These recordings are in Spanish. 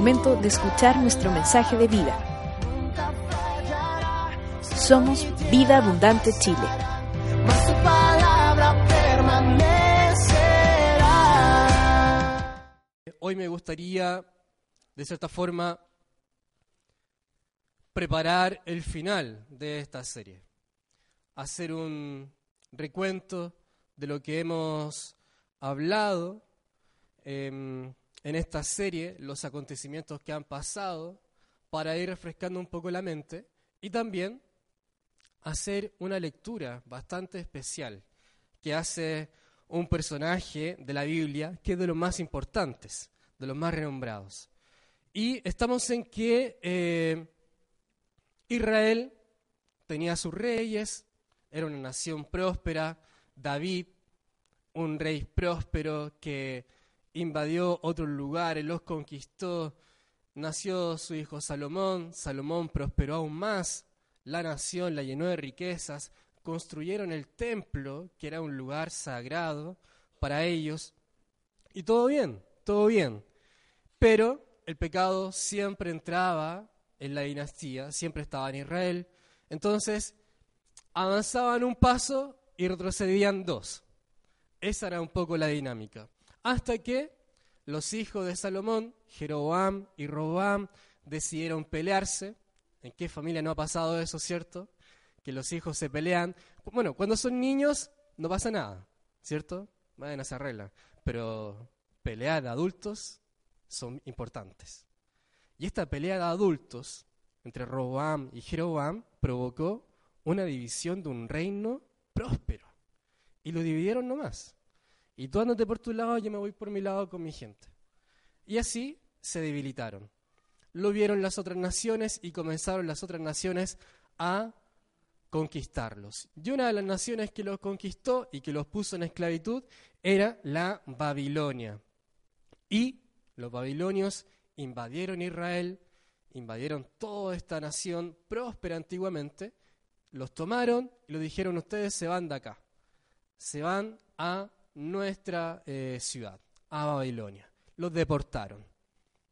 momento de escuchar nuestro mensaje de vida. Somos Vida Abundante Chile. Hoy me gustaría, de cierta forma, preparar el final de esta serie. Hacer un recuento de lo que hemos hablado em, en esta serie, los acontecimientos que han pasado, para ir refrescando un poco la mente y también hacer una lectura bastante especial que hace un personaje de la Biblia que es de los más importantes, de los más renombrados. Y estamos en que eh, Israel tenía sus reyes, era una nación próspera, David, un rey próspero que invadió otros lugares, los conquistó, nació su hijo Salomón, Salomón prosperó aún más, la nación la llenó de riquezas, construyeron el templo, que era un lugar sagrado para ellos, y todo bien, todo bien. Pero el pecado siempre entraba en la dinastía, siempre estaba en Israel. Entonces, avanzaban un paso y retrocedían dos. Esa era un poco la dinámica. Hasta que los hijos de Salomón, Jeroboam y Roboam, decidieron pelearse. ¿En qué familia no ha pasado eso, cierto? Que los hijos se pelean. Bueno, cuando son niños no pasa nada, ¿cierto? Vayan a regla. Pero pelear de adultos son importantes. Y esta pelea de adultos entre Roboam y Jeroboam provocó una división de un reino próspero. Y lo dividieron nomás. Y tú andate por tu lado, yo me voy por mi lado con mi gente. Y así se debilitaron. Lo vieron las otras naciones y comenzaron las otras naciones a conquistarlos. Y una de las naciones que los conquistó y que los puso en esclavitud era la Babilonia. Y los babilonios invadieron Israel, invadieron toda esta nación próspera antiguamente, los tomaron y lo dijeron, ustedes se van de acá, se van a nuestra eh, ciudad, a Babilonia. Los deportaron,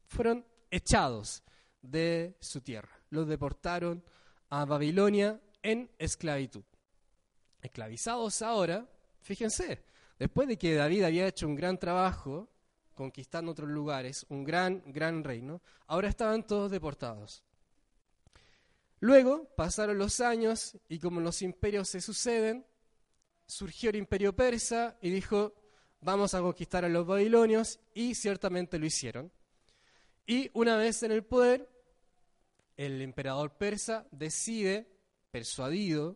fueron echados de su tierra, los deportaron a Babilonia en esclavitud. Esclavizados ahora, fíjense, después de que David había hecho un gran trabajo, conquistando otros lugares, un gran, gran reino, ahora estaban todos deportados. Luego pasaron los años y como los imperios se suceden, surgió el imperio persa y dijo, vamos a conquistar a los babilonios y ciertamente lo hicieron. Y una vez en el poder, el emperador persa decide, persuadido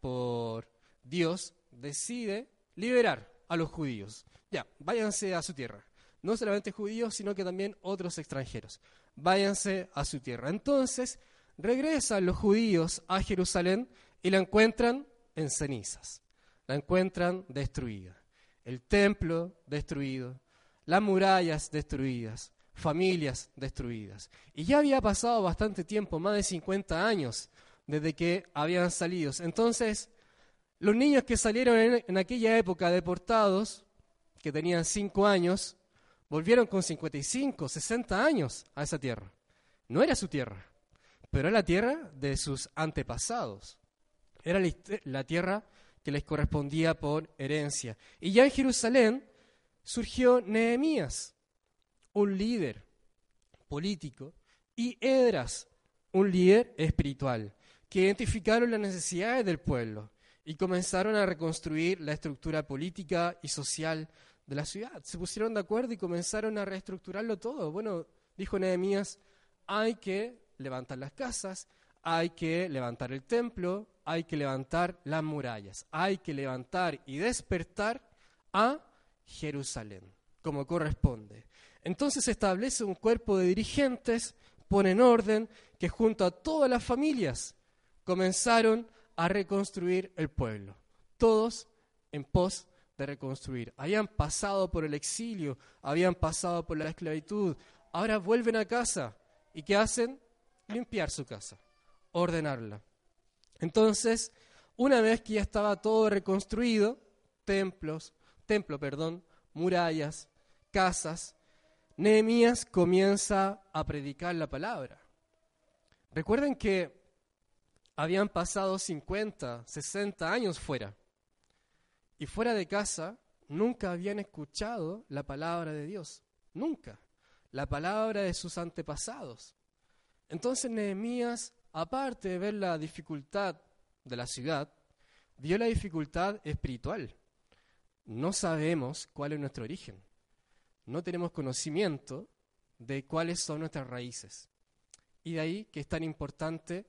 por Dios, decide liberar a los judíos. Ya, váyanse a su tierra no solamente judíos, sino que también otros extranjeros. Váyanse a su tierra. Entonces regresan los judíos a Jerusalén y la encuentran en cenizas. La encuentran destruida. El templo destruido, las murallas destruidas, familias destruidas. Y ya había pasado bastante tiempo, más de 50 años, desde que habían salido. Entonces, los niños que salieron en, aquella época deportados, que tenían 5 años, volvieron con 55, 60 años a esa tierra. No era su tierra, pero era la tierra de sus antepasados. Era la tierra que les correspondía por herencia. Y ya en Jerusalén surgió Nehemías, un líder político, y Edras, un líder espiritual, que identificaron las necesidades del pueblo y comenzaron a reconstruir la estructura política y social de la ciudad. Se pusieron de acuerdo y comenzaron a reestructurarlo todo. Bueno, dijo Nehemías, hay que levantar las casas, hay que levantar el templo, hay que levantar las murallas, hay que levantar y despertar a Jerusalén, como corresponde. Entonces se establece un cuerpo de dirigentes, ponen orden, que junto a todas las familias comenzaron a reconstruir el pueblo, todos en pos de reconstruir. Habían pasado por el exilio, habían pasado por la esclavitud, ahora vuelven a casa. ¿Y qué hacen? Limpiar su casa, ordenarla. Entonces, una vez que ya estaba todo reconstruido, templos, templo, perdón, murallas, casas, Nehemías comienza a predicar la palabra. Recuerden que habían pasado 50, 60 años fuera. Y fuera de casa nunca habían escuchado la palabra de Dios. Nunca. La palabra de sus antepasados. Entonces Nehemías, aparte de ver la dificultad de la ciudad, vio la dificultad espiritual. No sabemos cuál es nuestro origen. No tenemos conocimiento de cuáles son nuestras raíces. Y de ahí que es tan importante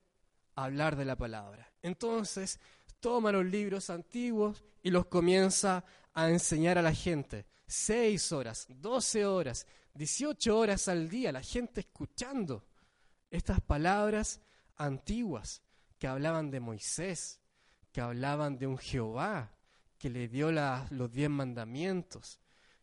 hablar de la palabra. Entonces, toma los libros antiguos y los comienza a enseñar a la gente. Seis horas, doce horas, dieciocho horas al día, la gente escuchando estas palabras antiguas que hablaban de Moisés, que hablaban de un Jehová que le dio los diez mandamientos,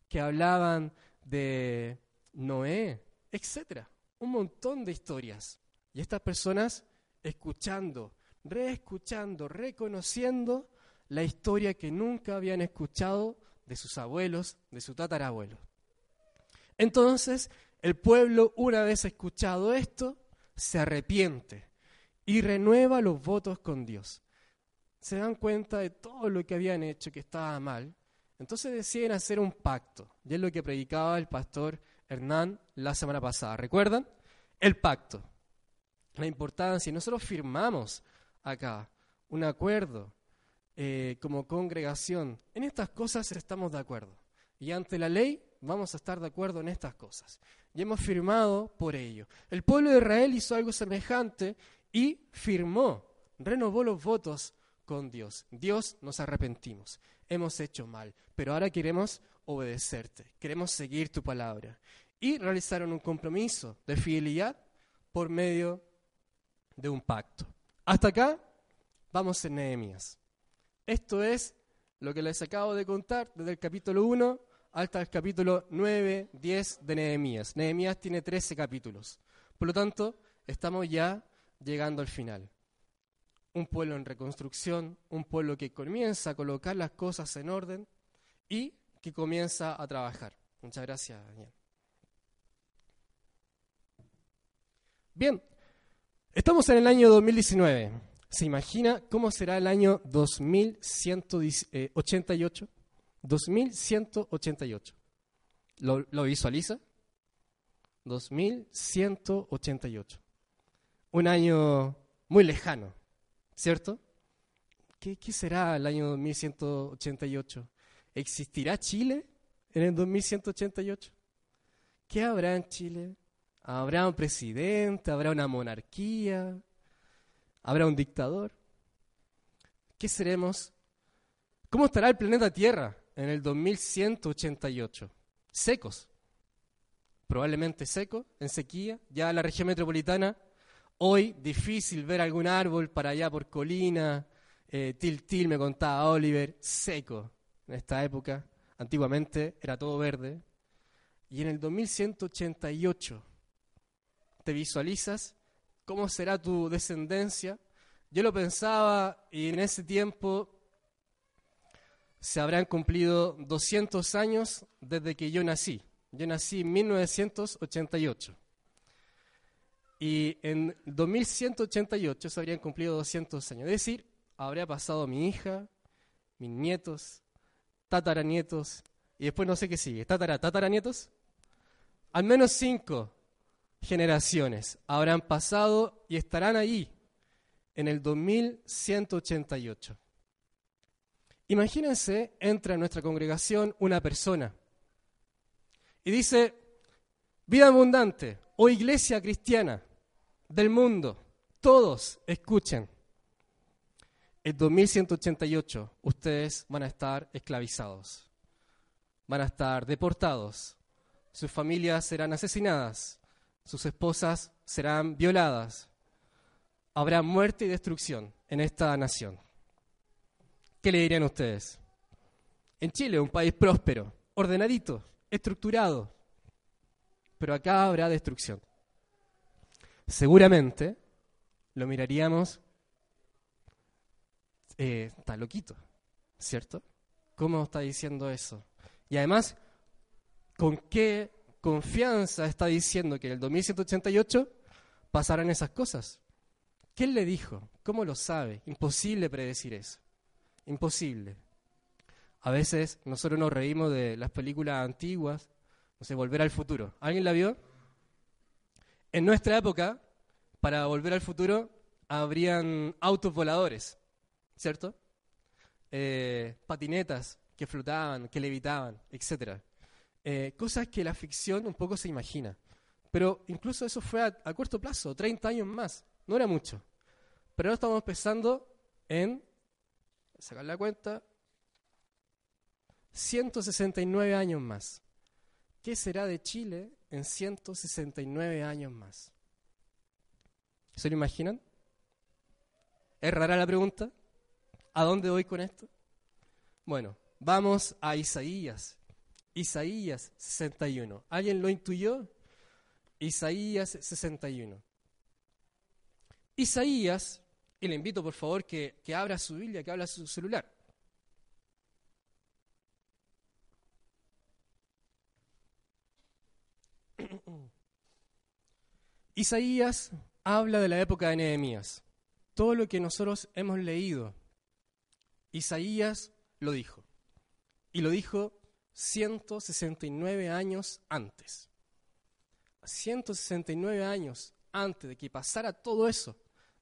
que hablaban de Noé, etcétera, un montón de historias. Y estas personas escuchando, reescuchando, reconociendo la historia que nunca habían escuchado de sus abuelos, de su tatarabuelo. Entonces, el pueblo, una vez escuchado esto, se arrepiente y renueva los votos con Dios. Se dan cuenta de todo lo que habían hecho que estaba mal. Entonces deciden hacer un pacto. Y es lo que predicaba el pastor Hernán la semana pasada. ¿Recuerdan? El pacto la importancia. Nosotros firmamos acá un acuerdo eh, como congregación. En estas cosas estamos de acuerdo. Y ante la ley vamos a estar de acuerdo en estas cosas. Y hemos firmado por ello. El pueblo de Israel hizo algo semejante y firmó, renovó los votos con Dios. Dios nos arrepentimos, hemos hecho mal, pero ahora queremos obedecerte, queremos seguir tu palabra. Y realizaron un compromiso de fidelidad por medio de un pacto. Hasta acá vamos en Nehemías. Esto es lo que les acabo de contar desde el capítulo 1 hasta el capítulo 9, 10 de Nehemías. Nehemías tiene 13 capítulos. Por lo tanto, estamos ya llegando al final. Un pueblo en reconstrucción, un pueblo que comienza a colocar las cosas en orden y que comienza a trabajar. Muchas gracias, Daniel. Bien, Estamos en el año 2019. ¿Se imagina cómo será el año 2188? 2188. ¿Lo, lo visualiza? 2188. Un año muy lejano, ¿cierto? ¿Qué, ¿Qué, será el año 2188? ¿Existirá Chile en el 2188? ¿Qué habrá en Chile? ¿Habrá un presidente? ¿Habrá una monarquía? ¿Habrá un dictador? ¿Qué seremos? ¿Cómo estará el planeta Tierra en el 2188? Secos. Probablemente seco, en sequía. Ya la región metropolitana, hoy difícil ver algún árbol para allá por colina. Eh, til Til me contaba Oliver, seco en esta época. Antiguamente era todo verde. Y en el 2188 te visualizas, cómo será tu descendencia. Yo lo pensaba y en ese tiempo se habrán cumplido 200 años desde que yo nací. Yo nací en 1988. Y en 2188 se habrían cumplido 200 años. Es decir, habría pasado mi hija, mis nietos, tataranietos, y después no sé qué sigue, tatara, tataranietos. Al menos cinco generaciones habrán pasado y estarán ahí en el 2188. Imagínense, entra en nuestra congregación una persona y dice, vida abundante o iglesia cristiana del mundo, todos escuchen. En 2188 ustedes van a estar esclavizados, van a estar deportados, sus familias serán asesinadas, sus esposas serán violadas. Habrá muerte y destrucción en esta nación. ¿Qué le dirían ustedes? En Chile, un país próspero, ordenadito, estructurado, pero acá habrá destrucción. Seguramente lo miraríamos, eh, está loquito, ¿cierto? ¿Cómo está diciendo eso? Y además, ¿con qué confianza está diciendo que en el 2188 pasarán esas cosas? ¿Quién le dijo? ¿Cómo lo sabe? Imposible predecir eso. Imposible. A veces nosotros nos reímos de las películas antiguas, no sé, Volver al Futuro. ¿Alguien la vio? En nuestra época, para Volver al Futuro, habrían autos voladores, ¿cierto? Eh, patinetas que flotaban, que levitaban, etc. Eh, cosas que la ficción un poco se imagina. Pero incluso eso fue a, a, corto plazo, 30 años más. No era mucho. Pero ahora estamos pensando en, sacar la cuenta, 169 años más. ¿Qué será de Chile en 169 años más? ¿Se lo imaginan? ¿Es rara la pregunta? ¿A dónde voy con esto? Bueno, vamos a Isaías. Isaías 61. ¿Alguien lo intuyó? Isaías 61. Isaías, y le invito por favor que, que abra su Biblia, que abra su celular. Isaías habla de la época de Nehemías. Todo lo que nosotros hemos leído, Isaías lo dijo. Y lo dijo 169 años antes. 169 años antes de que pasara todo eso,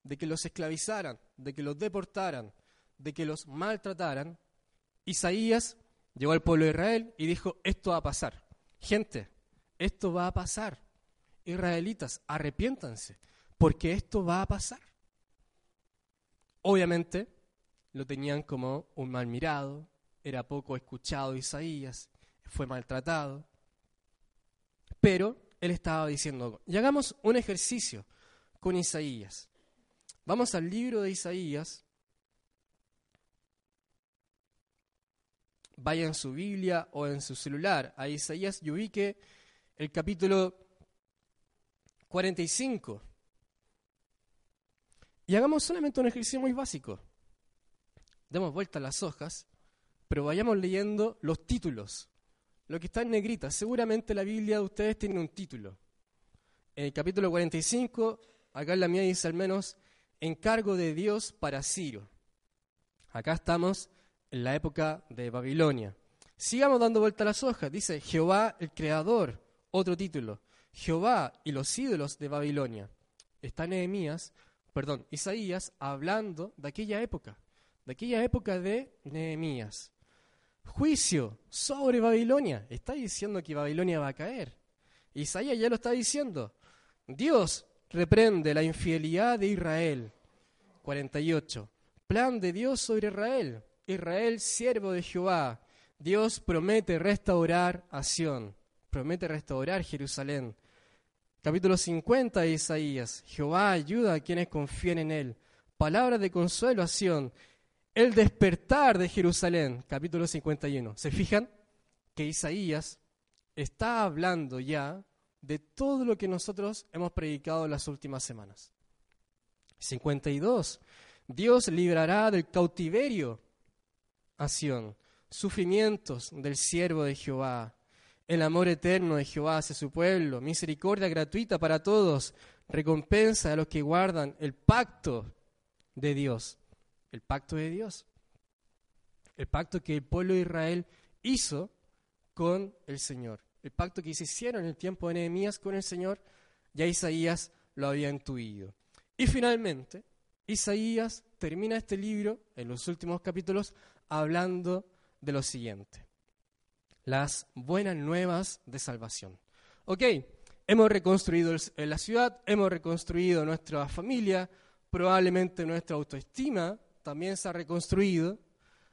de que los esclavizaran, de que los deportaran, de que los maltrataran, Isaías llegó al pueblo de Israel y dijo, esto va a pasar. Gente, esto va a pasar. Israelitas, arrepiéntanse, porque esto va a pasar. Obviamente lo tenían como un mal mirado, era poco escuchado Isaías, fue maltratado, pero él estaba diciendo, y hagamos un ejercicio con Isaías. Vamos al libro de Isaías, vaya en su Biblia o en su celular a Isaías y ubique el capítulo 45. Y hagamos solamente un ejercicio muy básico. Demos vuelta a las hojas, pero vayamos leyendo los títulos. Lo que está en negrita. Seguramente la Biblia de ustedes tiene un título. En el capítulo 45, acá en la mía dice al menos, encargo de Dios para Ciro. Acá estamos en la época de Babilonia. Sigamos dando vuelta a las hojas. Dice Jehová el Creador, otro título. Jehová y los ídolos de Babilonia. Está Nehemías, perdón, Isaías hablando de aquella época, de aquella época de Nehemías. Juicio sobre Babilonia. Está diciendo que Babilonia va a caer. Isaías ya lo está diciendo. Dios reprende la infidelidad de Israel. 48. Plan de Dios sobre Israel. Israel, siervo de Jehová. Dios promete restaurar a Sión promete restaurar Jerusalén. Capítulo 50 de Isaías. Jehová ayuda a quienes confían en Él. Palabra de consolación. El despertar de Jerusalén. Capítulo 51. ¿Se fijan? Que Isaías está hablando ya de todo lo que nosotros hemos predicado en las últimas semanas. 52. Dios librará del cautiverio a Sión, sufrimientos del siervo de Jehová el amor eterno de Jehová hacia su pueblo, misericordia gratuita para todos, recompensa a los que guardan el pacto de Dios. El pacto de Dios. El pacto que el pueblo de Israel hizo con el Señor. El pacto que se hicieron en el tiempo de Nehemías con el Señor, ya Isaías lo había intuido. Y finalmente, Isaías termina este libro, en los últimos capítulos, hablando de lo siguiente las buenas nuevas de salvación. Ok, hemos reconstruido la ciudad, hemos reconstruido nuestra familia, probablemente nuestra autoestima también se ha reconstruido,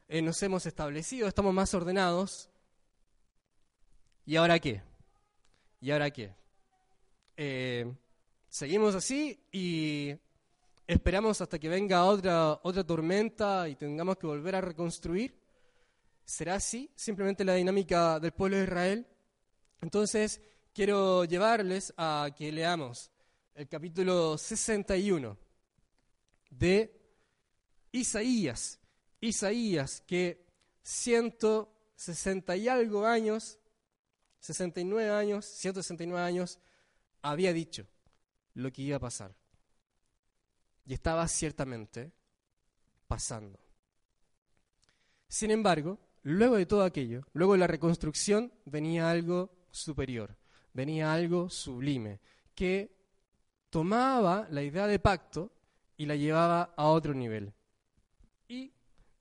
eh, nos hemos establecido, estamos más ordenados. ¿Y ahora qué? ¿Y ahora qué? Eh, seguimos así y esperamos hasta que venga otra, otra tormenta y tengamos que volver a reconstruir. ¿Será así simplemente la dinámica del pueblo de Israel? Entonces, quiero llevarles a que leamos el capítulo 61 de Isaías. Isaías, que 160 y algo años 69 años, 169 años, había dicho lo que iba a pasar. Y estaba ciertamente pasando. Sin embargo, luego de todo aquello, luego de la reconstrucción, venía algo superior, venía algo sublime, que tomaba la idea de pacto y la llevaba a otro nivel. Y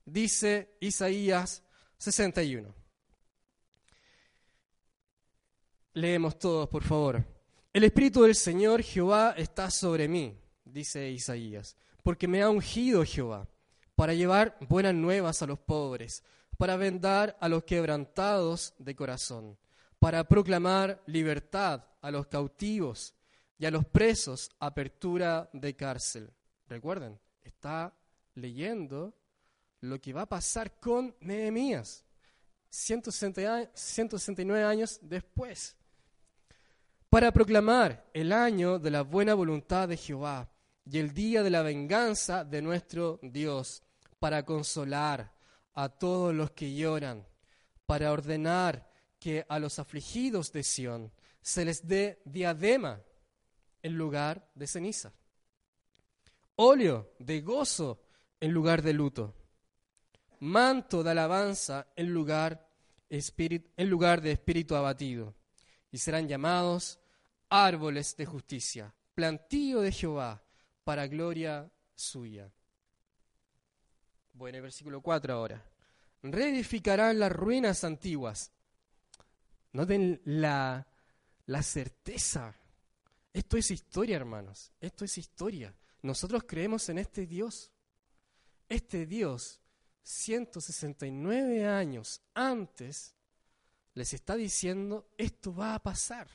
dice Isaías 61. Leemos todos, por favor. El Espíritu del Señor Jehová está sobre mí, dice Isaías, porque me ha ungido Jehová para llevar buenas nuevas a los pobres, para vendar a los quebrantados de corazón, para proclamar libertad a los cautivos y a los presos apertura de cárcel. Recuerden, está leyendo lo que va a pasar con Nehemías 169 años después para proclamar el año de la buena voluntad de Jehová y el día de la venganza de nuestro Dios, para consolar a todos los que lloran, para ordenar que a los afligidos de Sión se les dé diadema en lugar de ceniza, óleo de gozo en lugar de luto, manto de alabanza en lugar, en lugar de espíritu abatido, y serán llamados árboles de justicia, plantío de Jehová, para gloria suya. Bueno, el versículo 4 ahora. Reedificarán las ruinas antiguas. Noten la, la certeza. Esto es historia, hermanos. Esto es historia. Nosotros creemos en este Dios. Este Dios, 169 años antes, les está diciendo, esto va a pasar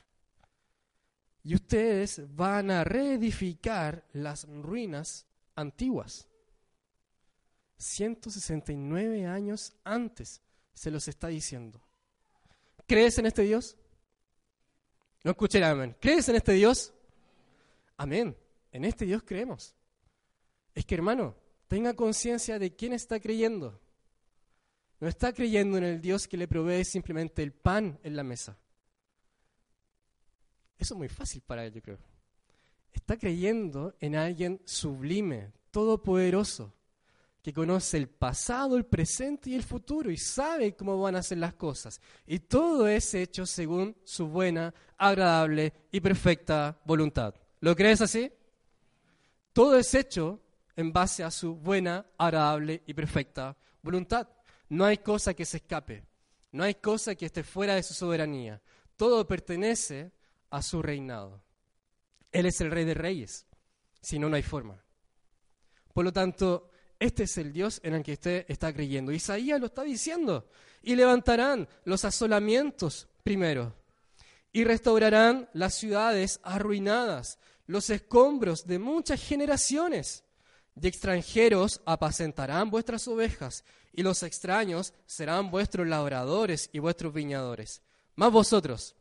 y ustedes van a reedificar las ruinas antiguas. 169 años antes se los está diciendo. ¿Crees en este Dios? No escuché amén. ¿Crees en este Dios? Amén. En este Dios creemos. Es que hermano, tenga conciencia de quién está creyendo. No está creyendo en el Dios que le provee simplemente el pan en la mesa. Eso es muy fácil para él, yo creo. Está creyendo en alguien sublime, todopoderoso, que conoce el pasado, el presente y el futuro y sabe cómo van a ser las cosas. Y todo es hecho según su buena, agradable y perfecta voluntad. ¿Lo crees así? Todo es hecho en base a su buena, agradable y perfecta voluntad. No hay cosa que se escape. No hay cosa que esté fuera de su soberanía. Todo pertenece a su reinado. Él es el rey de reyes, si no, no hay forma. Por lo tanto, este es el Dios en el que usted está creyendo. Isaías lo está diciendo. Y levantarán los asolamientos primero. Y restaurarán las ciudades arruinadas, los escombros de muchas generaciones. Y extranjeros apacentarán vuestras ovejas, y los extraños serán vuestros labradores y vuestros viñadores. Más vosotros,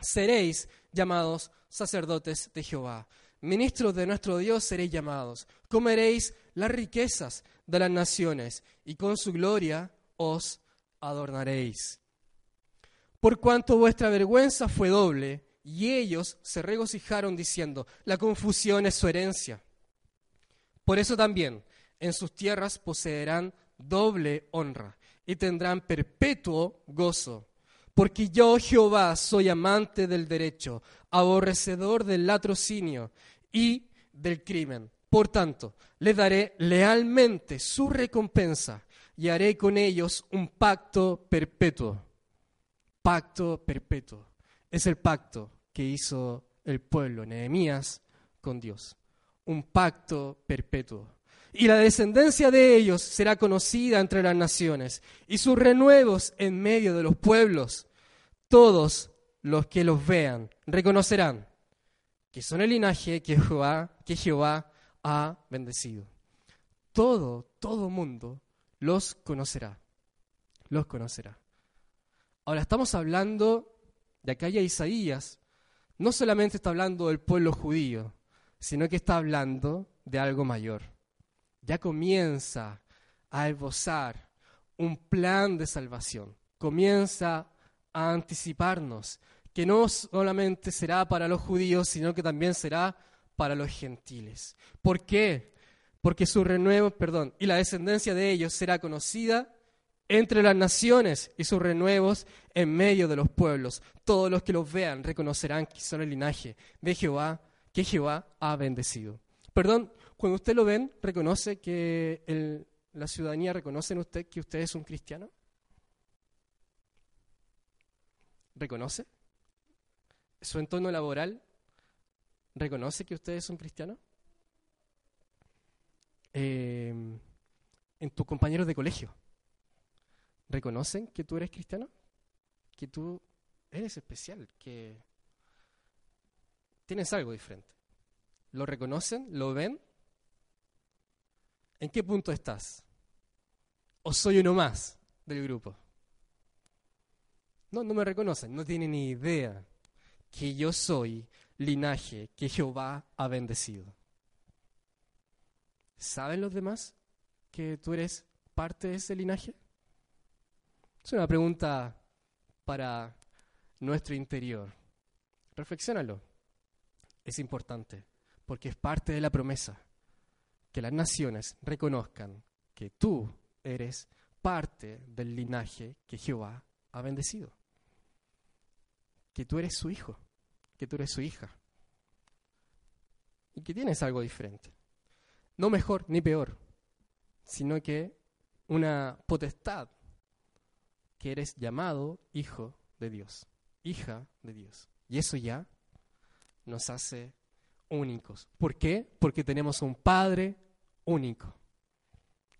seréis llamados sacerdotes de Jehová. Ministros de nuestro Dios seréis llamados. Comeréis las riquezas de las naciones y con su gloria os adornaréis. Por cuanto vuestra vergüenza fue doble, y ellos se regocijaron diciendo, la confusión es su herencia. Por eso también en sus tierras poseerán doble honra y tendrán perpetuo gozo porque yo, Jehová, soy amante del derecho, aborrecedor del latrocinio y del crimen. Por tanto, le daré lealmente su recompensa y haré con ellos un pacto perpetuo. Pacto perpetuo. Es el pacto que hizo el pueblo, Nehemías, con Dios. Un pacto perpetuo y la descendencia de ellos será conocida entre las naciones, y sus renuevos en medio de los pueblos. Todos los que los vean reconocerán que son el linaje que Jehová, que Jehová ha bendecido. Todo, todo mundo los conocerá. Los conocerá. Ahora estamos hablando de acá ya Isaías, no solamente está hablando del pueblo judío, sino que está hablando de algo mayor ya comienza a esbozar un plan de salvación, comienza a anticiparnos, que no solamente será para los judíos, sino que también será para los gentiles. ¿Por qué? Porque su renuevo, perdón, y la descendencia de ellos será conocida entre las naciones y sus renuevos en medio de los pueblos. Todos los que los vean reconocerán que son el linaje de Jehová, que Jehová ha bendecido. Perdón, cuando usted lo ven, reconoce que la ciudadanía reconoce en usted que usted es un cristiano. ¿Reconoce? ¿Su entorno laboral reconoce que usted es un cristiano? Eh, en tus compañeros de colegio reconocen que tú eres cristiano, que tú eres especial, que tienes algo diferente. ¿Lo reconocen? ¿Lo ven? ¿En qué punto estás? ¿O soy uno más del grupo? No, no me reconocen, no tienen ni idea que yo soy linaje que Jehová ha bendecido. ¿Saben los demás que tú eres parte de ese linaje? Es una pregunta para nuestro interior. Reflexiónalo. Es importante porque es parte de la promesa que las naciones reconozcan que tú eres parte del linaje que Jehová ha bendecido. Que tú eres su hijo, que tú eres su hija. Y que tienes algo diferente. No mejor ni peor, sino que una potestad que eres llamado hijo de Dios, hija de Dios. Y eso ya nos hace únicos. ¿Por qué? Porque tenemos un Padre único,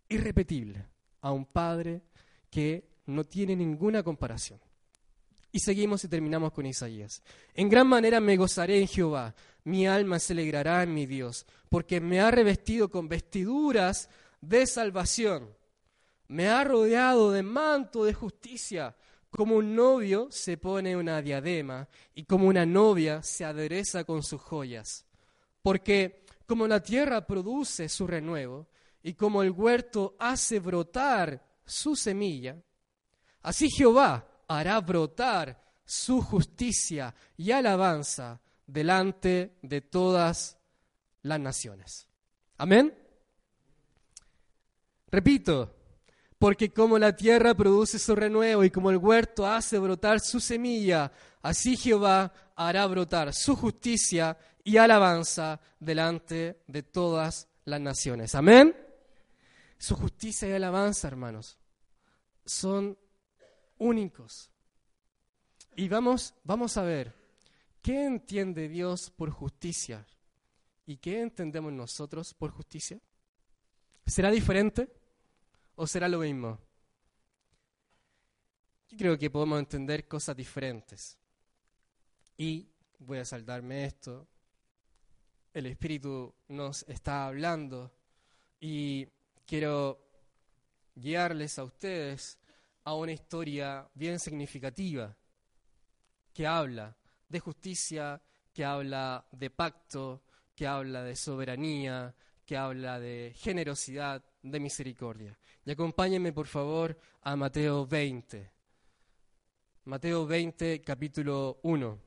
irrepetible, a un Padre que no tiene ninguna comparación. Y seguimos y terminamos con Isaías. En gran manera me gozaré en Jehová, mi alma se alegrará en mi Dios, porque me ha revestido con vestiduras de salvación me ha rodeado de manto de justicia, como un novio se pone una diadema y como una novia se adereza con sus joyas. Porque como la tierra produce su renuevo y como el huerto hace brotar su semilla, así Jehová hará brotar su justicia y alabanza delante de todas las naciones. Amén. Repito, porque como la tierra produce su renuevo y como el huerto hace brotar su semilla, así Jehová hará brotar su justicia y alabanza delante de todas las naciones. Amén. Su justicia y alabanza, hermanos, son únicos. Y vamos, vamos a ver, ¿qué entiende Dios por justicia? ¿Y qué entendemos nosotros por justicia? ¿Será diferente? ¿O será lo mismo? Yo creo que podemos entender cosas diferentes. Y voy a saltarme esto. El Espíritu nos está hablando y quiero guiarles a ustedes a una historia bien significativa que habla de justicia, que habla de pacto, que habla de soberanía, que habla de generosidad, de misericordia. Y acompáñenme, por favor, a Mateo 20. Mateo 20, capítulo 1.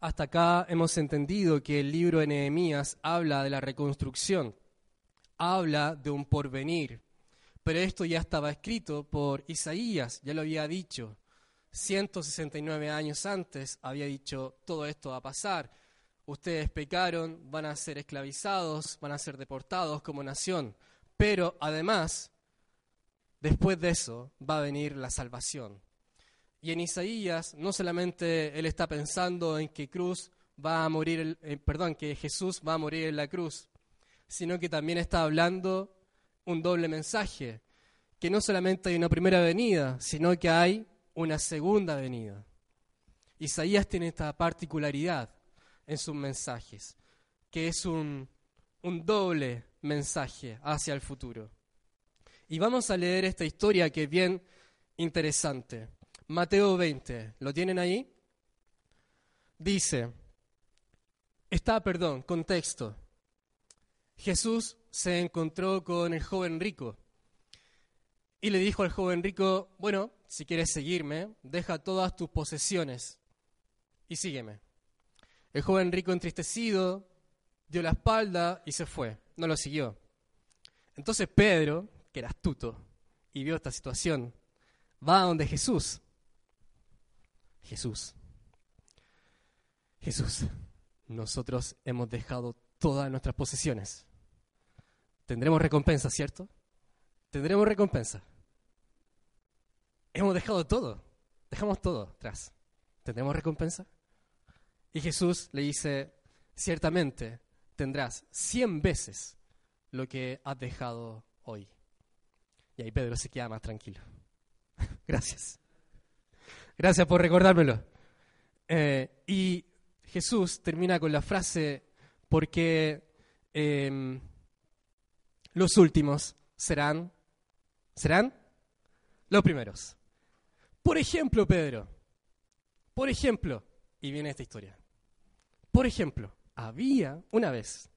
Hasta acá hemos entendido que el libro de Nehemías habla de la reconstrucción, habla de un porvenir, pero esto ya estaba escrito por Isaías, ya lo había dicho. 169 años antes había dicho, todo esto va a pasar ustedes pecaron, van a ser esclavizados, van a ser deportados como nación. Pero además, después de eso, va a venir la salvación. Y en Isaías, no solamente él está pensando en que cruz va a morir, eh, perdón, que Jesús va a morir en la cruz, sino que también está hablando un doble mensaje, que no solamente hay una primera venida, sino que hay una segunda venida. Isaías tiene esta particularidad en sus mensajes, que es un, un doble mensaje hacia el futuro. Y vamos a leer esta historia que es bien interesante. Mateo 20, ¿lo tienen ahí? Dice, está, perdón, contexto. Jesús se encontró con el joven rico Y le dijo al joven rico, bueno, si quieres seguirme, deja todas tus posesiones y sígueme. El joven rico entristecido dio la espalda y se fue, no lo siguió. Entonces Pedro, que era astuto y vio esta situación, va a donde Jesús. Jesús. Jesús, nosotros hemos dejado todas nuestras posesiones. Tendremos recompensa, ¿cierto? Tendremos recompensa. Hemos dejado todo. Dejamos todo atrás. ¿Tendremos recompensa? Y Jesús le dice, ciertamente tendrás cien veces lo que has dejado hoy. Y ahí Pedro se queda más tranquilo. Gracias. Gracias por recordármelo. Eh, y Jesús termina con la frase, porque em, los últimos serán, serán los primeros. Por ejemplo, Pedro, por ejemplo, y viene esta historia. Por ejemplo, había una vez,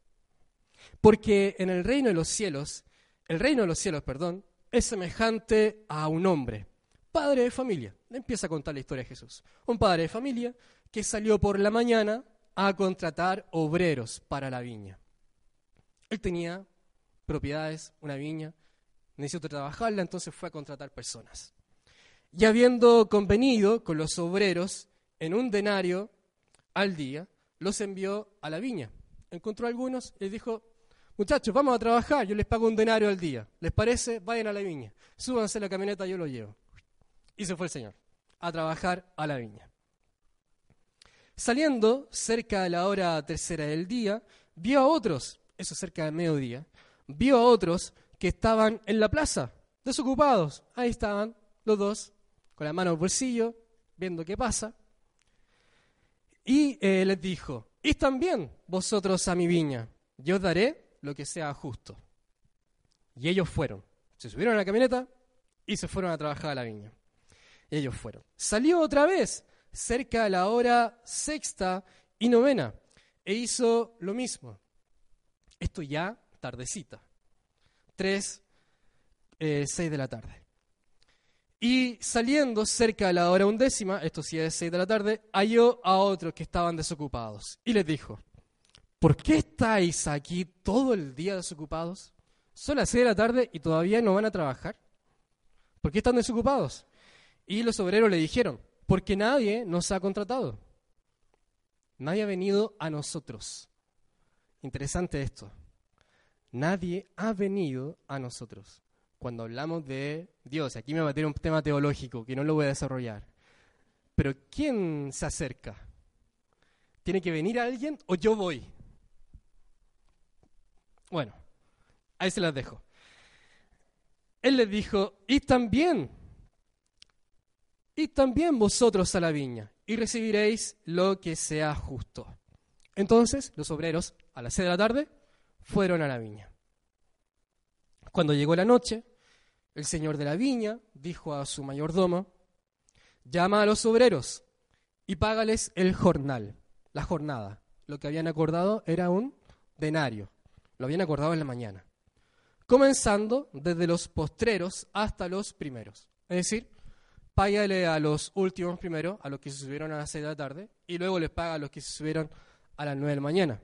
porque en el reino de los cielos, el reino de los cielos, perdón, es semejante a un hombre, padre de familia. empieza a contar la historia de Jesús. Un padre de familia que salió por la mañana a contratar obreros para la viña. Él tenía propiedades, una viña, necesitó trabajarla, entonces fue a contratar personas. Y habiendo convenido con los obreros en un denario al día, los envió a la viña. Encontró algunos y les dijo, muchachos, vamos a trabajar, yo les pago un denario al día. ¿Les parece? Vayan a la viña. Súbanse a la camioneta, yo lo llevo. Y se fue el Señor a trabajar a la viña. Saliendo cerca de la hora tercera del día, vio a otros, eso cerca del mediodía, vio a otros que estaban en la plaza, desocupados. Ahí estaban los dos, con la mano en el bolsillo, viendo qué pasa. Y eh, les dijo, y también vosotros a mi viña, yo os daré lo que sea justo. Y ellos fueron, se subieron a la camioneta y se fueron a trabajar a la viña. Y ellos fueron. Salió otra vez cerca de la hora sexta y novena, e hizo lo mismo. Esto ya tardecita, tres, eh, seis de la tarde. Y saliendo cerca de la hora undécima, esto sí es seis de la tarde, halló a otros que estaban desocupados y les dijo, ¿por qué estáis aquí todo el día desocupados? Son las seis de la tarde y todavía no van a trabajar. ¿Por qué están desocupados? Y los obreros le dijeron, porque nadie nos ha contratado. Nadie ha venido a nosotros. Interesante esto. Nadie ha venido a nosotros. Cuando hablamos de Dios, aquí me va a tener un tema teológico que no lo voy a desarrollar. Pero ¿quién se acerca? ¿Tiene que venir alguien o yo voy? Bueno, ahí se las dejo. Él les dijo, y también y también vosotros a la viña, y recibiréis lo que sea justo. Entonces los obreros, a las seis de la tarde, fueron a la viña. Cuando llegó la noche, el señor de la viña dijo a su mayordomo, llama a los obreros y págales el jornal, la jornada. Lo que habían acordado era un denario, lo habían acordado en la mañana, comenzando desde los postreros hasta los primeros. Es decir, págale a los últimos primero, a los que se subieron a las 6 de la tarde, y luego les paga a los que se subieron a las 9 de la mañana.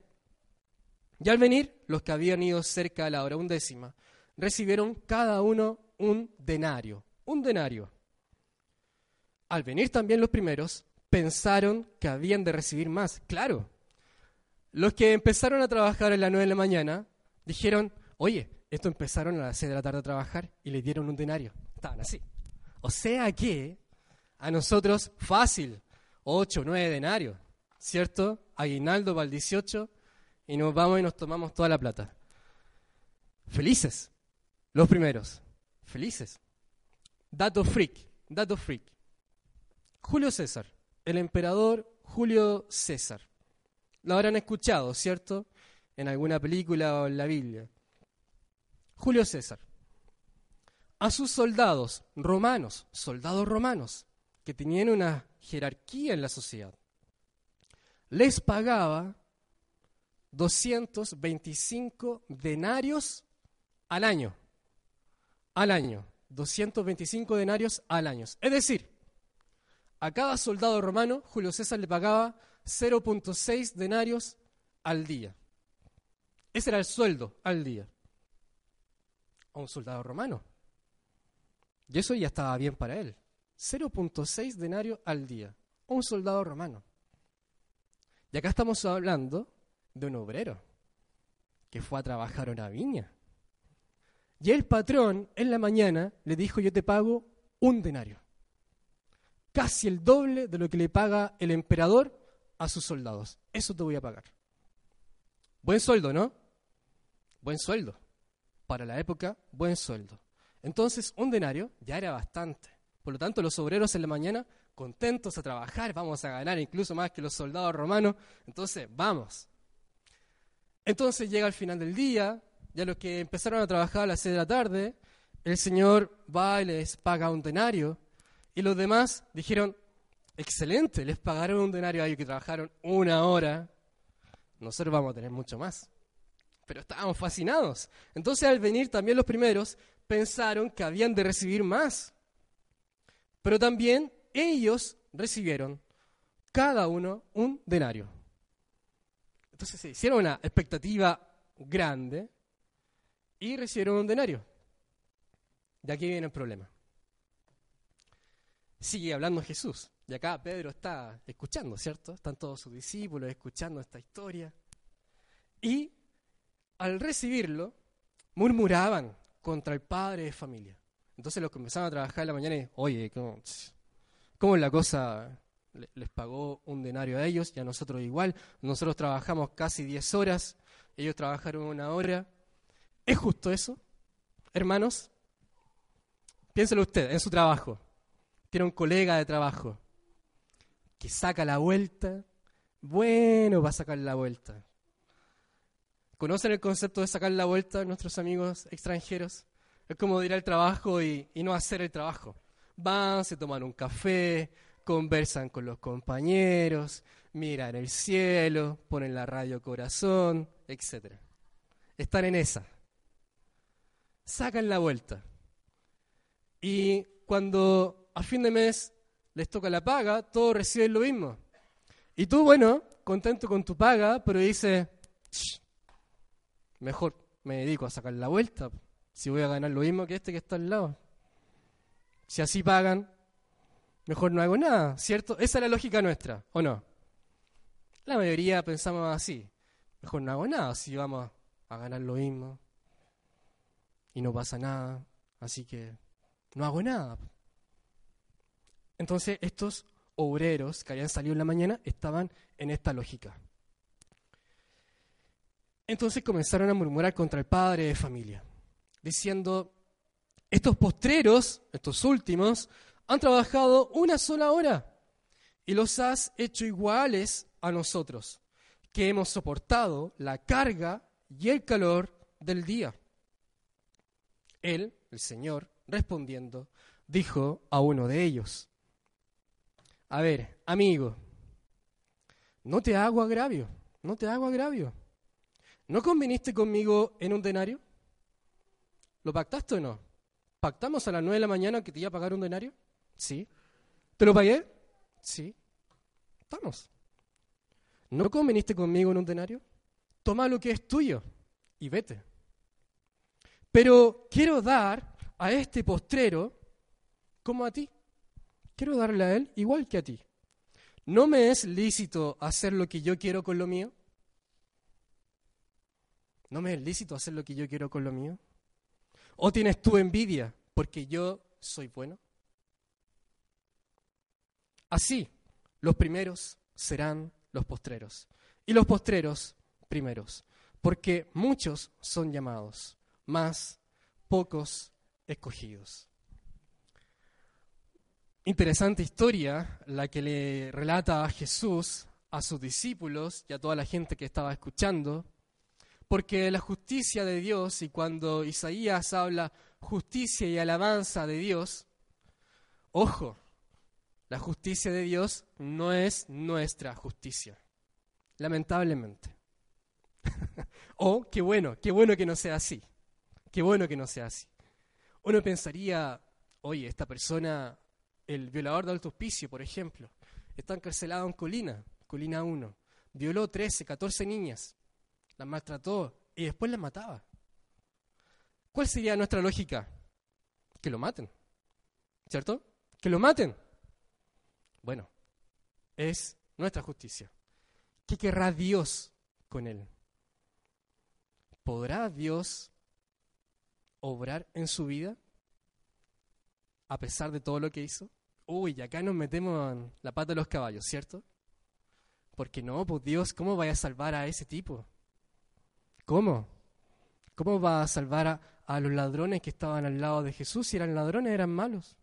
Y al venir, los que habían ido cerca de la hora undécima, recibieron cada uno un denario, un denario. Al venir también los primeros, pensaron que habían de recibir más. Claro, los que empezaron a trabajar a las 9 de la mañana dijeron, oye, esto empezaron a las 6 de la tarde a trabajar y les dieron un denario. Estaban así. O sea que a nosotros fácil, 8, 9 denarios, ¿cierto? Aguinaldo para el 18 y nos vamos y nos tomamos toda la plata. Felices, los primeros, felices. Dato freak, dato freak. Julio César, el emperador Julio César. Lo habrán escuchado, ¿cierto? En alguna película o en la Biblia. Julio César a sus soldados romanos, soldados romanos, que tenían una jerarquía en la sociedad. Les pagaba 225 denarios al año. Al año. 225 denarios al año. Es decir, a cada soldado romano Julio César le pagaba 0.6 denarios al día. Ese era el sueldo al día. A un soldado romano. Y eso ya estaba bien para él. 0.6 denarios al día. Un soldado romano. Y acá estamos hablando de un obrero que fue a trabajar una viña. Y el patrón en la mañana le dijo, yo te pago un denario. Casi el doble de lo que le paga el emperador a sus soldados. Eso te voy a pagar. Buen sueldo, ¿no? Buen sueldo. Para la época, buen sueldo. Entonces, un denario ya era bastante. Por lo tanto, los obreros en la mañana, contentos a trabajar, vamos a ganar incluso más que los soldados romanos. Entonces, vamos. Entonces llega al final del día, ya los que empezaron a trabajar a las 6 de la tarde, el Señor va y les paga un denario. Y los demás dijeron, excelente, les pagaron un denario a ellos que trabajaron una hora. Nosotros vamos a tener mucho más. Pero estábamos fascinados. Entonces al venir también los primeros pensaron que habían de recibir más. Pero también ellos recibieron cada uno un denario. Entonces se hicieron una expectativa grande y recibieron un denario. De aquí viene el problema. Sigue hablando Jesús. Y acá Pedro está escuchando, ¿cierto? Están todos sus discípulos escuchando esta historia. Y al recibirlo, murmuraban contra el padre de familia. Entonces los que a trabajar en la mañana, oye, ¿cómo, cómo la cosa? Les pagó un denario a ellos y a nosotros igual. Nosotros trabajamos casi 10 horas, ellos trabajaron una hora. ¿Es justo eso? Hermanos, piénselo usted en su trabajo. Tiene un colega de trabajo que saca la vuelta. Bueno, va a sacar la vuelta. ¿Conocen el concepto de sacar la vuelta nuestros amigos extranjeros? Es como ir al trabajo y, y no hacer el trabajo. Van, se toman un café, conversan con los compañeros, miran el cielo, ponen la radio corazón, etc. Están en esa. Sacan la vuelta. Y cuando a fin de mes les toca la paga, todos reciben lo mismo. Y tú, bueno, contento con tu paga, pero dices, mejor me dedico a sacar la vuelta, si voy a ganar lo mismo que este que está al lado. Si así pagan, mejor no hago nada, ¿cierto? Esa es la lógica nuestra, ¿o no? La mayoría pensamos así, mejor no hago nada si vamos a ganar lo mismo y no pasa nada, así que no hago nada. Entonces estos obreros que habían salido en la mañana estaban en esta lógica. Entonces comenzaron a murmurar contra el padre de familia, diciendo, estos postreros, estos últimos, han trabajado una sola hora y los has hecho iguales a nosotros, que hemos soportado la carga y el calor del día. Él, el Señor, respondiendo, dijo a uno de ellos, a ver, amigo, no te hago agravio, no te hago agravio. ¿No conviniste conmigo en un denario? ¿Lo pactaste o no? ¿Pactamos a las nueve de la mañana que te iba a pagar un denario? Sí. ¿Te lo pagué? Sí. Estamos. ¿No conviniste conmigo en un denario? Toma lo que es tuyo y vete. Pero quiero dar a este postrero como a ti. Quiero darle a él igual que a ti. ¿No me es lícito hacer lo que yo quiero con lo mío? ¿No me es lícito hacer lo que yo quiero con lo mío? ¿O tienes tú envidia porque yo soy bueno? Así, los primeros serán los postreros y los postreros primeros, porque muchos son llamados, más pocos escogidos. Interesante historia la que le relata a Jesús, a sus discípulos y a toda la gente que estaba escuchando porque la justicia de Dios, y cuando Isaías habla justicia y alabanza de Dios, ojo, la justicia de Dios no es nuestra justicia, lamentablemente. oh, qué bueno, qué bueno que no sea así, qué bueno que no sea así. Uno pensaría, oye, esta persona, el violador de alto hospicio, por ejemplo, está encarcelado en Colina, Colina 1, violó 13, 14 niñas, maltrató y después las mataba. ¿Cuál sería nuestra lógica? Que lo maten, ¿cierto? Que lo maten. Bueno, es nuestra justicia. ¿Qué querrá Dios con él? ¿Podrá Dios obrar en su vida a pesar de todo lo que hizo? Uy, acá nos metemos en la pata de los caballos, ¿cierto? Porque no, pues Dios, ¿cómo vaya a salvar a ese tipo? ¿Cómo? ¿Cómo va a salvar a, los ladrones que estaban al lado de Jesús si eran ladrones, eran malos?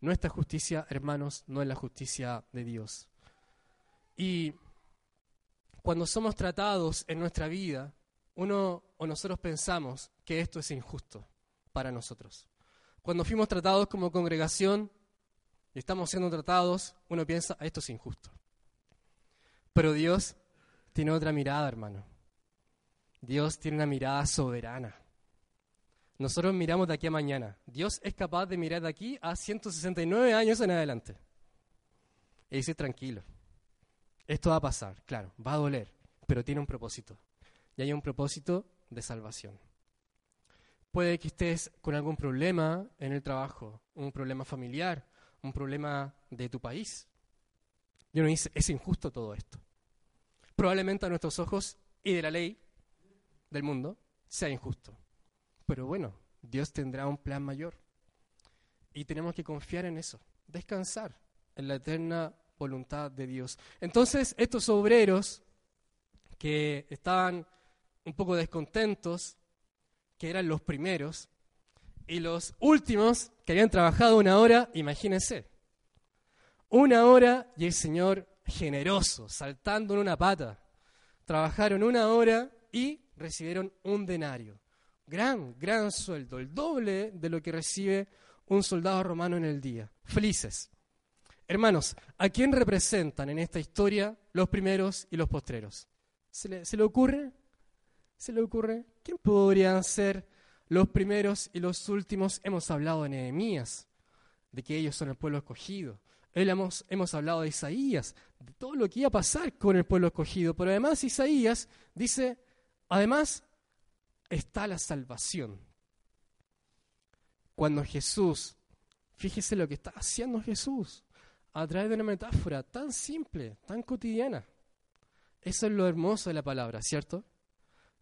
Nuestra justicia, hermanos, no es la justicia de Dios. Y cuando somos tratados en nuestra vida, uno o nosotros pensamos que esto es injusto para nosotros. Cuando fuimos tratados como congregación y estamos siendo tratados, uno piensa, esto es injusto. Pero Dios tiene otra mirada, hermano. Dios tiene una mirada soberana. Nosotros miramos de aquí a mañana. Dios es capaz de mirar de aquí a 169 años en adelante. Y dice, tranquilo, esto va a pasar, claro, va a doler, pero tiene un propósito. Y hay un propósito de salvación. Puede que estés con algún problema en el trabajo, un problema familiar, un problema de tu país. Y uno dice, es injusto todo esto. Probablemente a nuestros ojos y de la ley del mundo sea injusto. Pero bueno, Dios tendrá un plan mayor. Y tenemos que confiar en eso, descansar en la eterna voluntad de Dios. Entonces, estos obreros que estaban un poco descontentos, que eran los primeros, y los últimos que habían trabajado una hora, imagínense, una hora y el Señor generoso, saltando en una pata, trabajaron una hora y recibieron un denario gran, gran sueldo, el doble de lo que recibe un soldado romano en el día. Felices. Hermanos, ¿a quién representan en esta historia los primeros y los postreros? ¿Se le, ocurre? ¿Se le ocurre? ¿Quién podrían ser los primeros y los últimos? Hemos hablado de Nehemías, de que ellos son el pueblo escogido. Hemos, hemos hablado de Isaías, de todo lo que iba a pasar con el pueblo escogido. Pero además Isaías dice, además está la salvación. Cuando Jesús, fíjese lo que está haciendo Jesús, a través de una metáfora tan simple, tan cotidiana. Eso es lo hermoso de la palabra, ¿cierto?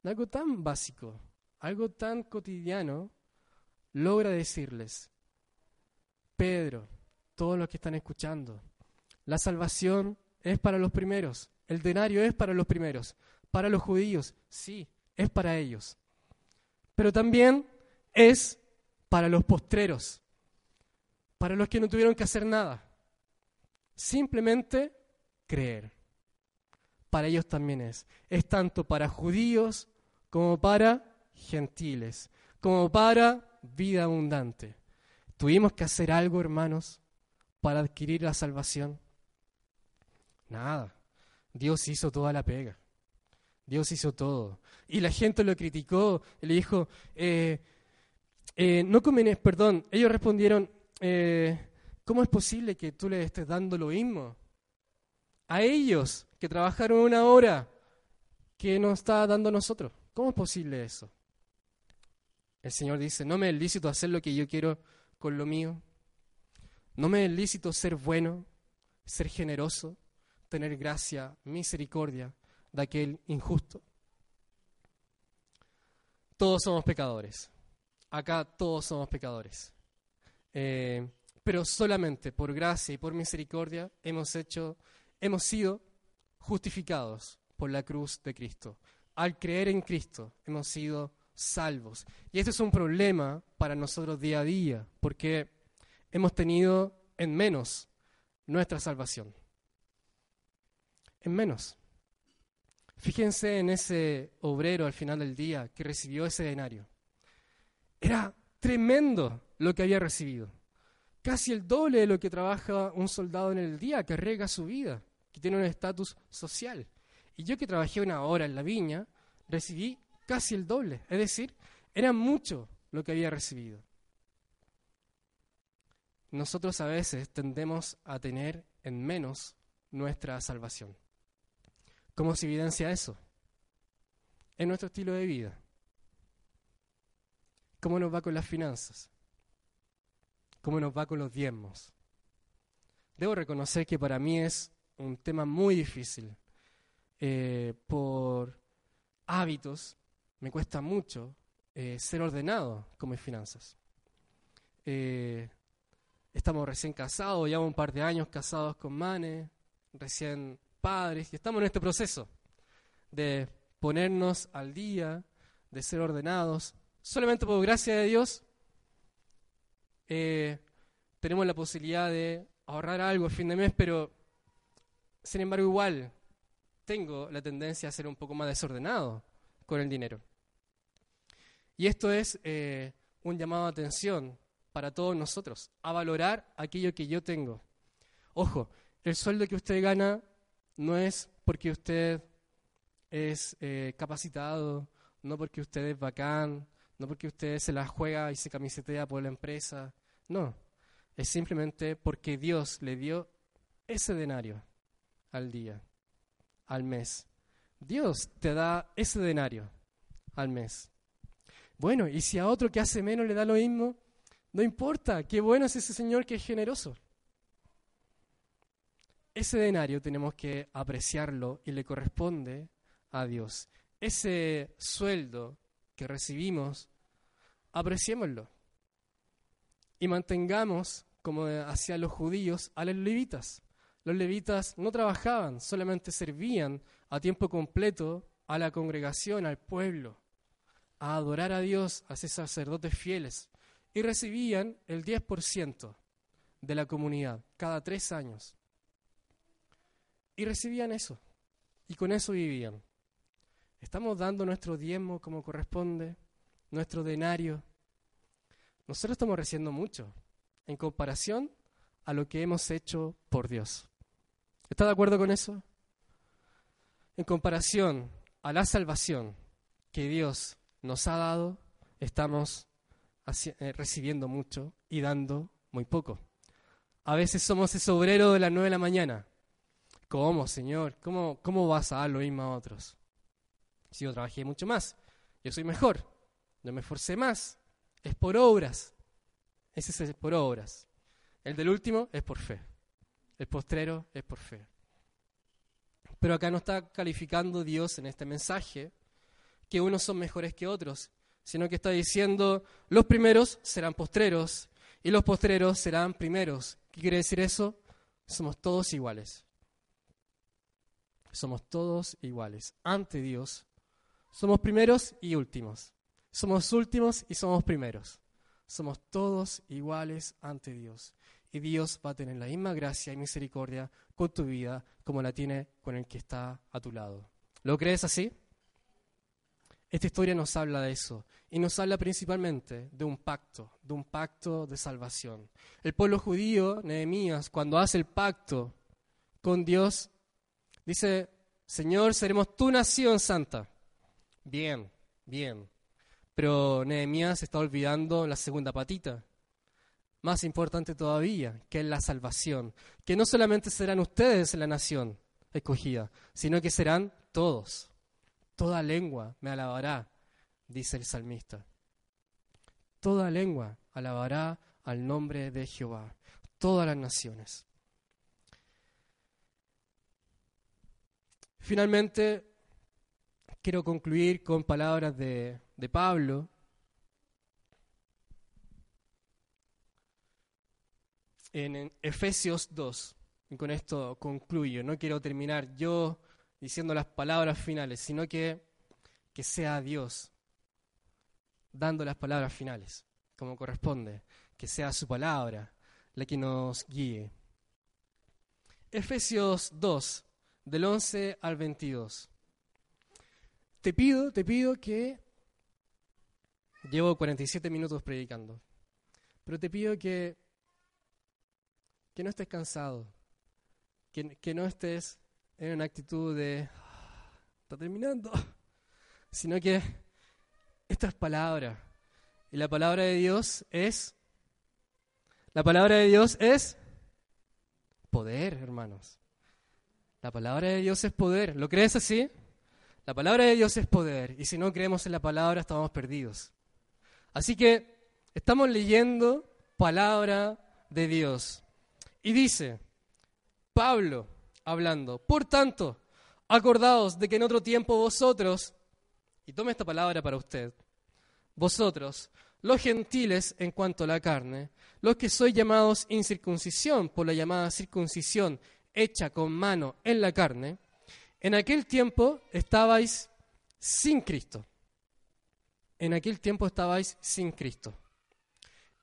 Algo tan básico, algo tan cotidiano, logra decirles, Pedro, todos los que están escuchando, la salvación es para los primeros, el denario es para los primeros, para los judíos, sí, es para ellos pero también es para los postreros, para los que no tuvieron que hacer nada. Simplemente creer. Para ellos también es. Es tanto para judíos como para gentiles, como para vida abundante. ¿Tuvimos que hacer algo, hermanos, para adquirir la salvación? Nada. Dios hizo toda la pega. Dios hizo todo. Y la gente lo criticó y le dijo, eh, eh, no perdón, ellos respondieron, eh, ¿cómo es posible que tú le estés dando lo mismo? A ellos que trabajaron una hora que nos está dando a nosotros. ¿Cómo es posible eso? El Señor dice, no me es lícito hacer lo que yo quiero con lo mío. No me es lícito ser bueno, ser generoso, tener gracia, misericordia, de aquel injusto. Todos somos pecadores. Acá todos somos pecadores. Eh, pero solamente por gracia y por misericordia hemos hecho, hemos sido justificados por la cruz de Cristo. Al creer en Cristo hemos sido salvos. Y este es un problema para nosotros día a día, porque hemos tenido en menos nuestra salvación. En menos. Fíjense en ese obrero al final del día que recibió ese denario. Era tremendo lo que había recibido. Casi el doble de lo que trabaja un soldado en el día, que arriesga su vida, que tiene un estatus social. Y yo que trabajé una hora en la viña, recibí casi el doble. Es decir, era mucho lo que había recibido. Nosotros a veces tendemos a tener en menos nuestra salvación. ¿Cómo se evidencia eso? En nuestro estilo de vida. ¿Cómo nos va con las finanzas? ¿Cómo nos va con los diezmos? Debo reconocer que para mí es un tema muy difícil. Eh, por hábitos, me cuesta mucho eh, ser ordenado con mis finanzas. Eh, estamos recién casados, llevamos un par de años casados con Mane, recién padres, y estamos en este proceso de ponernos al día, de ser ordenados. Solamente por gracia de Dios eh, tenemos la posibilidad de ahorrar algo a fin de mes, pero sin embargo igual tengo la tendencia a ser un poco más desordenado con el dinero. Y esto es eh, un llamado a atención para todos nosotros, a valorar aquello que yo tengo. Ojo, el sueldo que usted gana no es porque usted es eh, capacitado, no porque usted es bacán, no porque usted se la juega y se camisetea por la empresa, no, es simplemente porque Dios le dio ese denario al día, al mes. Dios te da ese denario al mes. Bueno, y si a otro que hace menos le da lo mismo, no importa, qué bueno es ese Señor que es generoso. Ese denario tenemos que apreciarlo y le corresponde a Dios. Ese sueldo que recibimos, apreciémoslo. Y mantengamos, como hacían los judíos, a los levitas. Los levitas no trabajaban, solamente servían a tiempo completo a la congregación, al pueblo, a adorar a Dios, a ser sacerdotes fieles y recibían el 10% de la comunidad cada tres años. Y recibían eso. Y con eso vivían. Estamos dando nuestro diezmo como corresponde, nuestro denario. Nosotros estamos recibiendo mucho en comparación a lo que hemos hecho por Dios. ¿Está de acuerdo con eso? En comparación a la salvación que Dios nos ha dado, estamos eh, recibiendo mucho y dando muy poco. A veces somos ese obrero de las nueve de la mañana. ¿Cómo, Señor? ¿Cómo, ¿Cómo vas a dar lo mismo a otros? Si yo trabajé mucho más, yo soy mejor, no me esforcé más, es por obras. Ese es por obras. El del último es por fe. El postrero es por fe. Pero acá no está calificando Dios en este mensaje que unos son mejores que otros, sino que está diciendo, los primeros serán postreros y los postreros serán primeros. ¿Qué quiere decir eso? Somos todos iguales. Somos todos iguales. Ante Dios, somos primeros y últimos. Somos últimos y somos primeros. Somos todos iguales ante Dios. Y Dios va a tener la misma gracia y misericordia con tu vida como la tiene con el que está a tu lado. ¿Lo crees así? Esta historia nos habla de eso y nos habla principalmente de un pacto, de un pacto de salvación. El pueblo judío, Nehemías, cuando hace el pacto con Dios, dice, Señor, seremos tu nación santa. Bien, bien. Pero Nehemías está olvidando la segunda patita, más importante todavía, que es la salvación, que no solamente serán ustedes la nación escogida, sino que serán todos. Toda lengua me alabará, dice el salmista. Toda lengua alabará al nombre de Jehová, todas las naciones. Finalmente, quiero concluir con palabras de, Pablo. En, Efesios 2, y con esto concluyo, no quiero terminar yo diciendo las palabras finales, sino que, que sea Dios dando las palabras finales, como corresponde, que sea su palabra la que nos guíe. Efesios 2, del 11 al 22. Te pido, te pido que... Llevo 47 minutos predicando, pero te pido que, que no estés cansado, que, que no estés en una actitud de, está terminando, sino que esta es palabra. Y la palabra de Dios es La palabra de Dios es poder, hermanos. La palabra de Dios es poder. ¿Lo crees así? La palabra de Dios es poder. Y si no creemos en la palabra, estamos perdidos. Así que estamos leyendo palabra de Dios. Y dice, Pablo hablando, por tanto, acordaos de que en otro tiempo vosotros, y tome esta palabra para usted, vosotros, los gentiles en cuanto a la carne, los que sois llamados incircuncisión por la llamada circuncisión hecha con mano en la carne, en aquel tiempo estabais sin Cristo. En aquel tiempo estabais sin Cristo.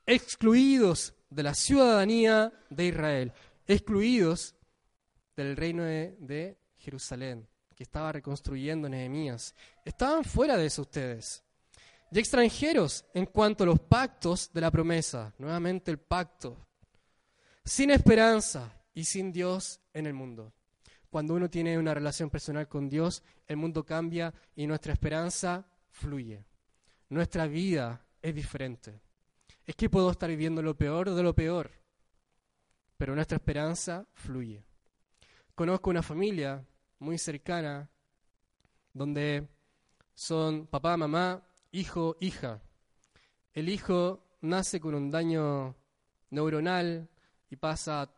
Excluidos de la ciudadanía de Israel, excluidos del reino de, Jerusalén, que estaba reconstruyendo Nehemías. Estaban fuera de eso ustedes y extranjeros en cuanto a los pactos de la promesa, nuevamente el pacto, sin esperanza y sin Dios en el mundo. Cuando uno tiene una relación personal con Dios, el mundo cambia y nuestra esperanza fluye. Nuestra vida es diferente. Es que puedo estar viviendo lo peor de lo peor, pero nuestra esperanza fluye. Conozco una familia muy cercana donde son papá, mamá hijo, hija. El hijo nace con un daño neuronal y pasa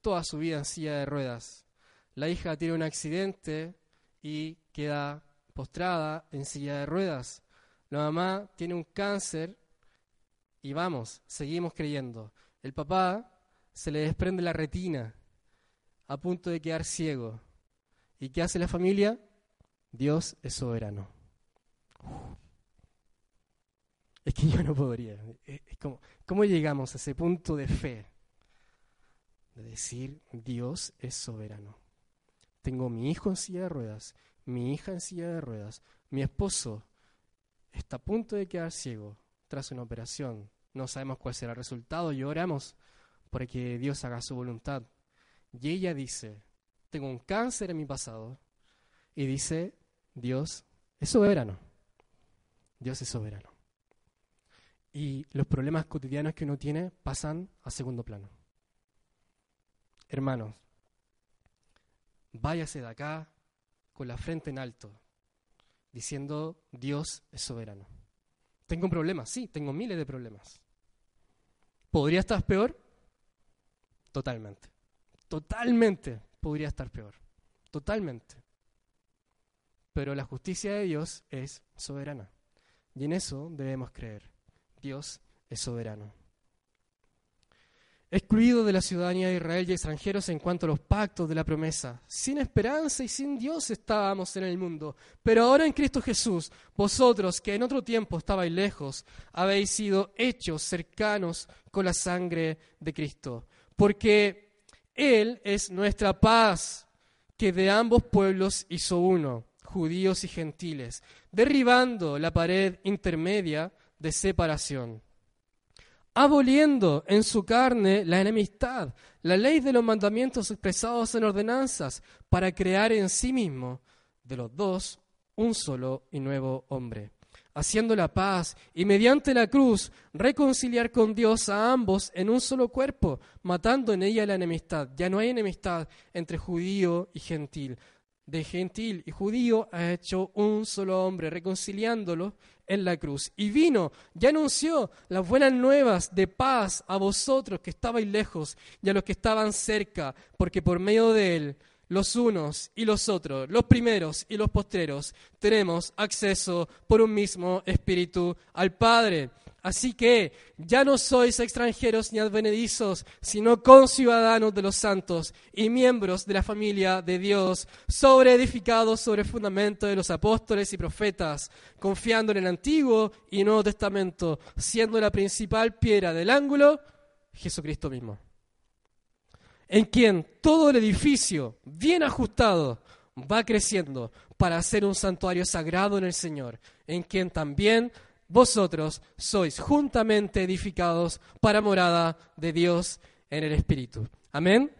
toda su vida en silla de ruedas. La hija tiene un accidente y queda postrada en silla de ruedas. La mamá tiene un cáncer y vamos, seguimos creyendo. El papá se le desprende la retina a punto de quedar ciego. ¿Y qué hace la familia? Dios es soberano. Es que yo no podría. ¿Cómo llegamos a ese punto de fe? De decir, Dios es soberano. Tengo mi hijo en silla de ruedas, mi hija en silla de ruedas, mi esposo está a punto de quedar ciego tras una operación. No sabemos cuál será el resultado y oramos para que Dios haga su voluntad. Y ella dice, tengo un cáncer en mi pasado. Y dice, Dios es soberano. Dios es soberano y los problemas cotidianos que uno tiene pasan a segundo plano. Hermanos, váyase de acá con la frente en alto, diciendo Dios es soberano. Tengo un problema, sí, tengo miles de problemas. ¿Podría estar peor? Totalmente. Totalmente podría estar peor. Totalmente. Pero la justicia de Dios es soberana. Y en eso debemos creer. Dios es soberano. Excluido de la ciudadanía de Israel y extranjeros en cuanto a los pactos de la promesa, sin esperanza y sin Dios estábamos en el mundo. Pero ahora en Cristo Jesús, vosotros que en otro tiempo estabais lejos, habéis sido hechos cercanos con la sangre de Cristo. Porque Él es nuestra paz, que de ambos pueblos hizo uno, judíos y gentiles, derribando la pared intermedia de separación, aboliendo en su carne la enemistad, la ley de los mandamientos expresados en ordenanzas, para crear en sí mismo de los dos un solo y nuevo hombre, haciendo la paz y mediante la cruz reconciliar con Dios a ambos en un solo cuerpo, matando en ella la enemistad. Ya no hay enemistad entre judío y gentil. De gentil y judío ha hecho un solo hombre, reconciliándolo en la cruz. Y vino y anunció las buenas nuevas de paz a vosotros que estabais lejos y a los que estaban cerca, porque por medio de él los unos y los otros, los primeros y los postreros, tenemos acceso por un mismo espíritu al Padre. Así que ya no sois extranjeros ni advenedizos, sino conciudadanos de los santos y miembros de la familia de Dios, sobreedificados sobre el fundamento de los apóstoles y profetas, confiando en el Antiguo y Nuevo Testamento, siendo la principal piedra del ángulo Jesucristo mismo. En quien todo el edificio, bien ajustado, va creciendo para ser un santuario sagrado en el Señor, en quien también vosotros sois juntamente edificados para morada de Dios en el Espíritu. Amén.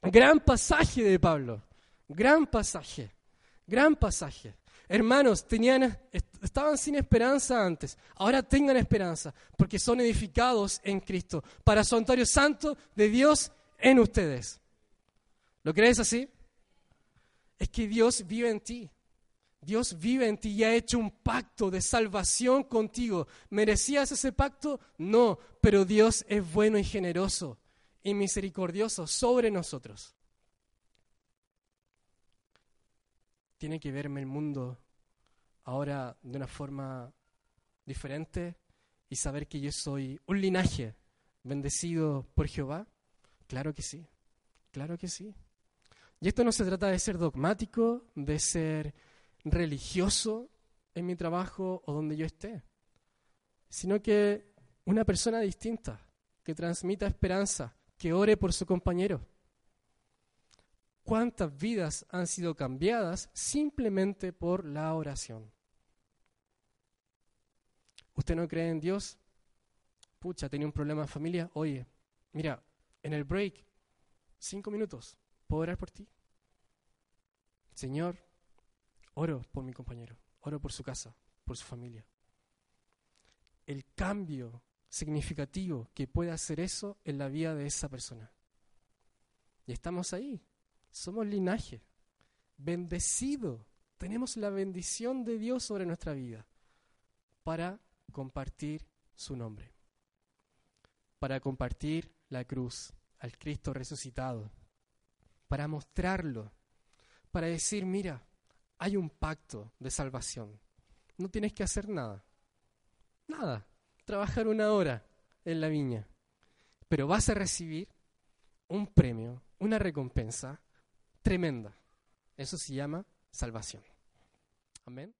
Gran pasaje de Pablo, gran pasaje, gran pasaje. Hermanos, tenían, estaban sin esperanza antes. Ahora tengan esperanza, porque son edificados en Cristo, para santuario santo de Dios en ustedes. ¿Lo crees así? Es que Dios vive en ti. Dios vive en ti y ha hecho un pacto de salvación contigo. ¿Merecías ese pacto? No, pero Dios es bueno y generoso y misericordioso sobre nosotros. Tiene que verme el mundo ahora de una forma diferente y saber que yo soy un linaje bendecido por Jehová. Claro que sí, claro que sí. Y esto no se trata de ser dogmático, de ser religioso en mi trabajo o donde yo esté, sino que una persona distinta, que transmita esperanza, que ore por su compañero. ¿Cuántas vidas han sido cambiadas simplemente por la oración? ¿Usted no cree en Dios? Pucha, tenía un problema en familia. Oye, mira, en el break, cinco minutos, ¿puedo orar por ti? Señor, Oro por mi compañero, oro por su casa, por su familia. El cambio significativo que puede hacer eso en la vida de esa persona. Y estamos ahí, somos linaje, bendecido, tenemos la bendición de Dios sobre nuestra vida para compartir su nombre, para compartir la cruz al Cristo resucitado, para mostrarlo, para decir, mira, hay un pacto de salvación. No tienes que hacer nada. Nada. Trabajar una hora en la viña. Pero vas a recibir un premio, una recompensa tremenda. Eso se llama salvación. Amén.